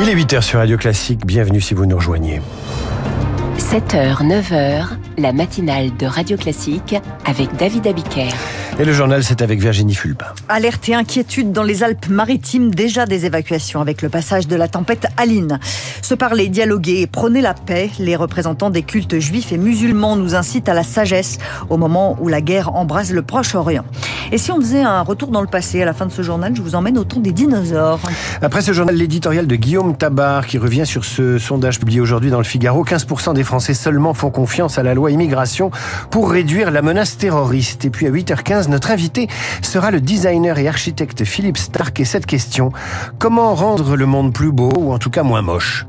Il est 8h sur Radio Classique, bienvenue si vous nous rejoignez. 7h, 9h, la matinale de Radio Classique avec David Abiker. Et le journal, c'est avec Virginie Fulpin. Alerte et inquiétude dans les Alpes-Maritimes, déjà des évacuations avec le passage de la tempête Aline. Se parler, dialoguer et prôner la paix, les représentants des cultes juifs et musulmans nous incitent à la sagesse au moment où la guerre embrase le Proche-Orient. Et si on faisait un retour dans le passé à la fin de ce journal, je vous emmène au temps des dinosaures. Après ce journal, l'éditorial de Guillaume Tabar qui revient sur ce sondage publié aujourd'hui dans le Figaro, 15% des Français seulement font confiance à la loi immigration pour réduire la menace terroriste. Et puis à 8h15, notre invité sera le designer et architecte Philippe Stark. Et cette question, comment rendre le monde plus beau ou en tout cas moins moche?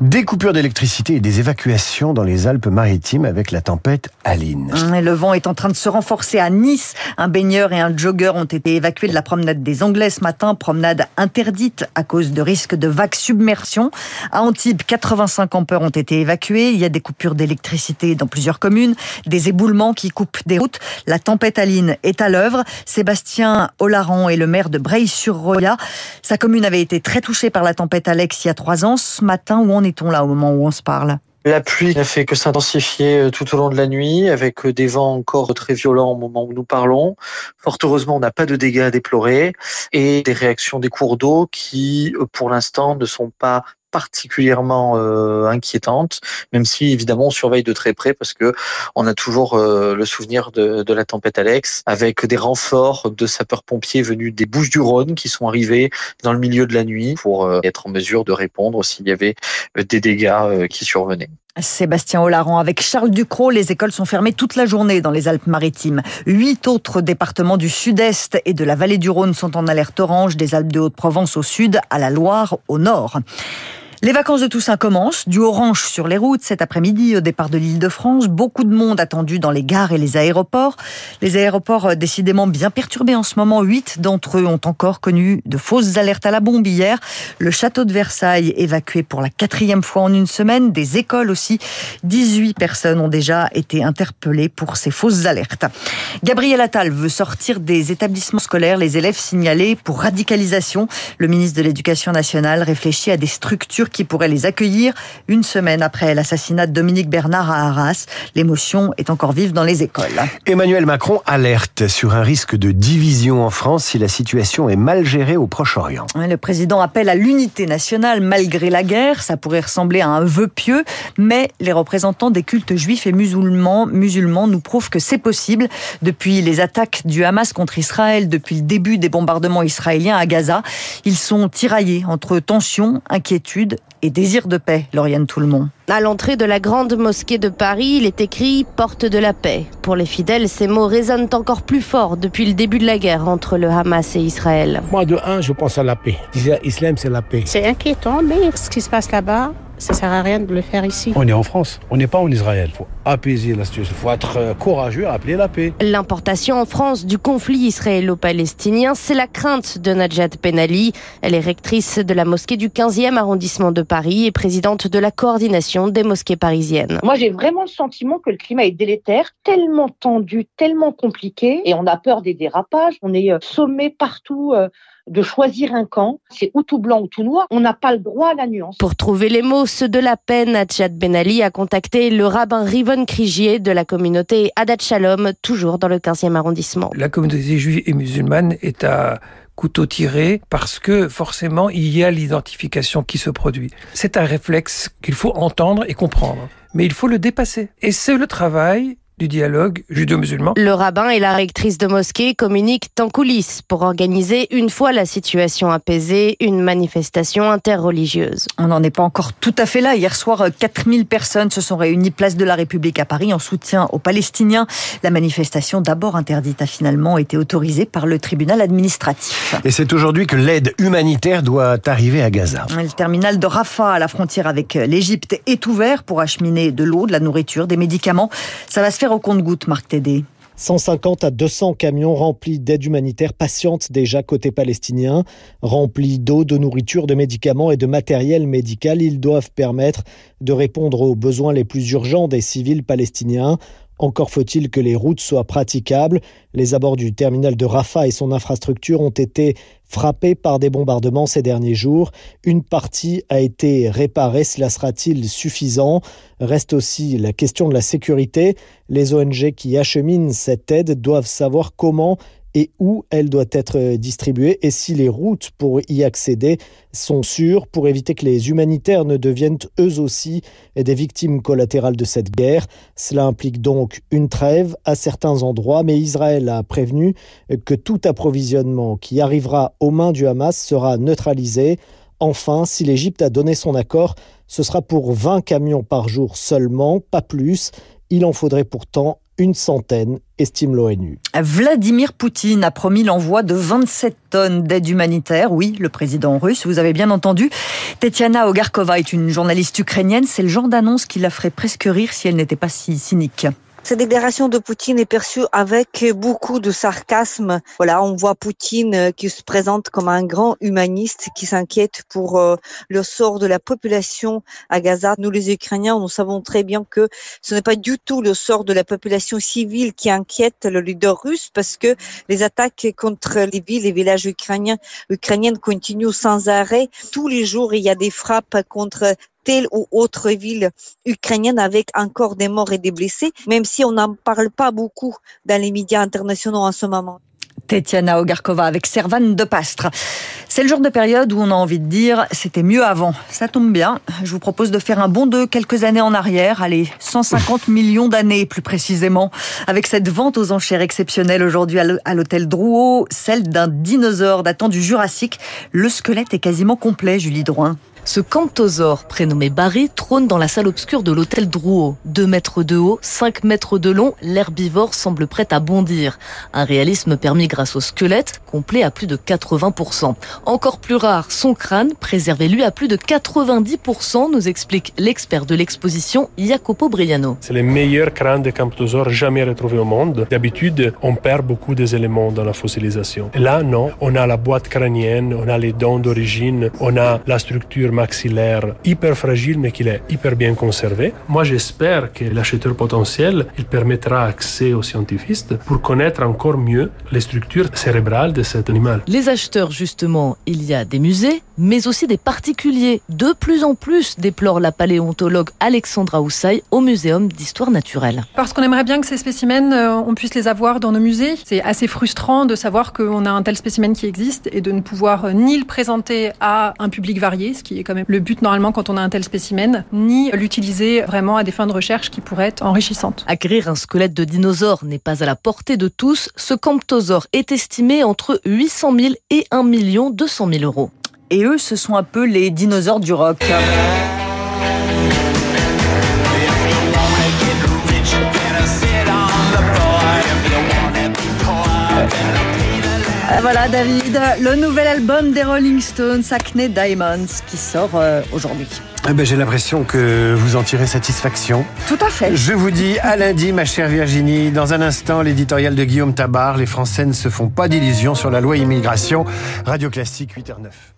Des coupures d'électricité et des évacuations dans les Alpes-Maritimes avec la tempête Aline. Le vent est en train de se renforcer à Nice. Un baigneur et un jogger ont été évacués de la promenade des Anglais ce matin. Promenade interdite à cause de risque de vague submersion. À Antibes, 85 campeurs ont été évacués. Il y a des coupures d'électricité dans plusieurs communes, des éboulements qui coupent des routes. La tempête Aline est à l'œuvre. Sébastien Olaran est le maire de Breil-sur-Roya. Sa commune avait été très touchée par la tempête Alex il y a trois ans. Ce matin, où on est-on là au moment où on se parle? La pluie n'a fait que s'intensifier euh, tout au long de la nuit, avec euh, des vents encore très violents au moment où nous parlons. Fort heureusement, on n'a pas de dégâts à déplorer et des réactions des cours d'eau qui, euh, pour l'instant, ne sont pas particulièrement euh, inquiétante, même si évidemment on surveille de très près parce que on a toujours euh, le souvenir de, de, la tempête Alex, avec des renforts de sapeurs-pompiers venus des Bouches-du-Rhône qui sont arrivés dans le milieu de la nuit pour euh, être en mesure de répondre s'il y avait des dégâts qui survenaient. Sébastien Olaran avec Charles Ducrot, les écoles sont fermées toute la journée dans les Alpes-Maritimes. Huit autres départements du sud-est et de la vallée du Rhône sont en alerte orange, des Alpes de Haute-Provence au sud à la Loire au nord. Les vacances de Toussaint commencent, du orange sur les routes cet après-midi au départ de l'île de France. Beaucoup de monde attendu dans les gares et les aéroports. Les aéroports euh, décidément bien perturbés en ce moment. Huit d'entre eux ont encore connu de fausses alertes à la bombe hier. Le château de Versailles évacué pour la quatrième fois en une semaine. Des écoles aussi. 18 personnes ont déjà été interpellées pour ces fausses alertes. Gabriel Attal veut sortir des établissements scolaires les élèves signalés pour radicalisation. Le ministre de l'Éducation nationale réfléchit à des structures qui pourrait les accueillir une semaine après l'assassinat de Dominique Bernard à Arras. L'émotion est encore vive dans les écoles. Emmanuel Macron alerte sur un risque de division en France si la situation est mal gérée au Proche-Orient. Le président appelle à l'unité nationale malgré la guerre. Ça pourrait ressembler à un vœu pieux, mais les représentants des cultes juifs et musulmans, musulmans nous prouvent que c'est possible. Depuis les attaques du Hamas contre Israël, depuis le début des bombardements israéliens à Gaza, ils sont tiraillés entre tensions, inquiétudes et désir de paix, Lauriane Tout-le-Monde. À l'entrée de la grande mosquée de Paris, il est écrit Porte de la paix. Pour les fidèles, ces mots résonnent encore plus fort depuis le début de la guerre entre le Hamas et Israël. Moi, de un, je pense à la paix. L'islam, c'est la paix. C'est inquiétant, mais ce qui se passe là-bas, ça sert à rien de le faire ici. On est en France, on n'est pas en Israël. Il faut apaiser la situation, il faut être euh, courageux, appeler la paix. L'importation en France du conflit israélo-palestinien, c'est la crainte de Najat Ben Ali. Elle est rectrice de la mosquée du 15e arrondissement de Paris et présidente de la coordination des mosquées parisiennes. Moi, j'ai vraiment le sentiment que le climat est délétère, tellement tendu, tellement compliqué, et on a peur des dérapages. On est euh, sommé partout. Euh, de choisir un camp. C'est ou tout blanc ou tout noir. On n'a pas le droit à la nuance. Pour trouver les mots, de la peine, Najat Ben Ali a contacté le rabbin Rivon Krigier de la communauté Adat Shalom, toujours dans le 15e arrondissement. La communauté juive et musulmane est à couteau tiré parce que forcément il y a l'identification qui se produit. C'est un réflexe qu'il faut entendre et comprendre, mais il faut le dépasser. Et c'est le travail du dialogue judo-musulman. Le rabbin et la rectrice de mosquée communiquent en coulisses pour organiser, une fois la situation apaisée, une manifestation interreligieuse. On n'en est pas encore tout à fait là. Hier soir, 4000 personnes se sont réunies place de la République à Paris en soutien aux Palestiniens. La manifestation, d'abord interdite, a finalement été autorisée par le tribunal administratif. Et c'est aujourd'hui que l'aide humanitaire doit arriver à Gaza. Le terminal de Rafah, à la frontière avec l'Égypte, est ouvert pour acheminer de l'eau, de la nourriture, des médicaments. Ça va se faire au compte-goutte, Marc Tédé 150 à 200 camions remplis d'aide humanitaire patientent déjà côté palestinien. Remplis d'eau, de nourriture, de médicaments et de matériel médical, ils doivent permettre de répondre aux besoins les plus urgents des civils palestiniens. Encore faut-il que les routes soient praticables. Les abords du terminal de Rafah et son infrastructure ont été frappés par des bombardements ces derniers jours. Une partie a été réparée. Cela sera-t-il suffisant? Reste aussi la question de la sécurité. Les ONG qui acheminent cette aide doivent savoir comment et où elle doit être distribuée et si les routes pour y accéder sont sûres pour éviter que les humanitaires ne deviennent eux aussi des victimes collatérales de cette guerre. Cela implique donc une trêve à certains endroits, mais Israël a prévenu que tout approvisionnement qui arrivera aux mains du Hamas sera neutralisé. Enfin, si l'Égypte a donné son accord, ce sera pour 20 camions par jour seulement, pas plus. Il en faudrait pourtant une centaine, estime l'ONU. Vladimir Poutine a promis l'envoi de 27 tonnes d'aide humanitaire. Oui, le président russe, vous avez bien entendu. Tetiana Ogarkova est une journaliste ukrainienne. C'est le genre d'annonce qui la ferait presque rire si elle n'était pas si cynique. Cette déclaration de Poutine est perçue avec beaucoup de sarcasme. Voilà, on voit Poutine euh, qui se présente comme un grand humaniste qui s'inquiète pour euh, le sort de la population à Gaza. Nous, les Ukrainiens, nous savons très bien que ce n'est pas du tout le sort de la population civile qui inquiète le leader russe parce que les attaques contre les villes et villages ukrainiens, ukrainiennes continuent sans arrêt. Tous les jours, il y a des frappes contre telle ou autre ville ukrainienne avec encore des morts et des blessés, même si on n'en parle pas beaucoup dans les médias internationaux en ce moment. Tetiana Ogarkova avec Servan de Pastre. C'est le genre de période où on a envie de dire c'était mieux avant. Ça tombe bien. Je vous propose de faire un bond de quelques années en arrière, allez, 150 millions d'années plus précisément, avec cette vente aux enchères exceptionnelle aujourd'hui à l'hôtel Drouot, celle d'un dinosaure datant du Jurassique. Le squelette est quasiment complet, Julie Drouin. Ce camptosaure, prénommé Barry, trône dans la salle obscure de l'hôtel Drouot. 2 mètres de haut, 5 mètres de long, l'herbivore semble prêt à bondir. Un réalisme permis grâce au squelette, complet à plus de 80%. Encore plus rare, son crâne, préservé lui à plus de 90%, nous explique l'expert de l'exposition Jacopo Briano. C'est le meilleur crâne de camptosaure jamais retrouvé au monde. D'habitude, on perd beaucoup des éléments dans la fossilisation. Là, non. On a la boîte crânienne, on a les dents d'origine, on a la structure maxillaire hyper fragile mais qu'il est hyper bien conservé. Moi j'espère que l'acheteur potentiel il permettra accès aux scientifiques pour connaître encore mieux les structures cérébrales de cet animal. Les acheteurs justement, il y a des musées mais aussi des particuliers. De plus en plus déplore la paléontologue Alexandra Houssaï au Muséum d'histoire naturelle. Parce qu'on aimerait bien que ces spécimens, euh, on puisse les avoir dans nos musées. C'est assez frustrant de savoir qu'on a un tel spécimen qui existe et de ne pouvoir euh, ni le présenter à un public varié, ce qui est quand même le but normalement quand on a un tel spécimen, ni l'utiliser vraiment à des fins de recherche qui pourraient être enrichissantes. Acquérir un squelette de dinosaure n'est pas à la portée de tous. Ce camptosaure est estimé entre 800 000 et 1 200 000 euros. Et eux, ce sont un peu les dinosaures du rock. Voilà David, le nouvel album des Rolling Stones, Acne Diamonds, qui sort euh, aujourd'hui. Eh ben, J'ai l'impression que vous en tirez satisfaction. Tout à fait. Je vous dis à lundi, ma chère Virginie. Dans un instant, l'éditorial de Guillaume Tabar. Les Français ne se font pas d'illusions sur la loi immigration. Radio Classique 8h09.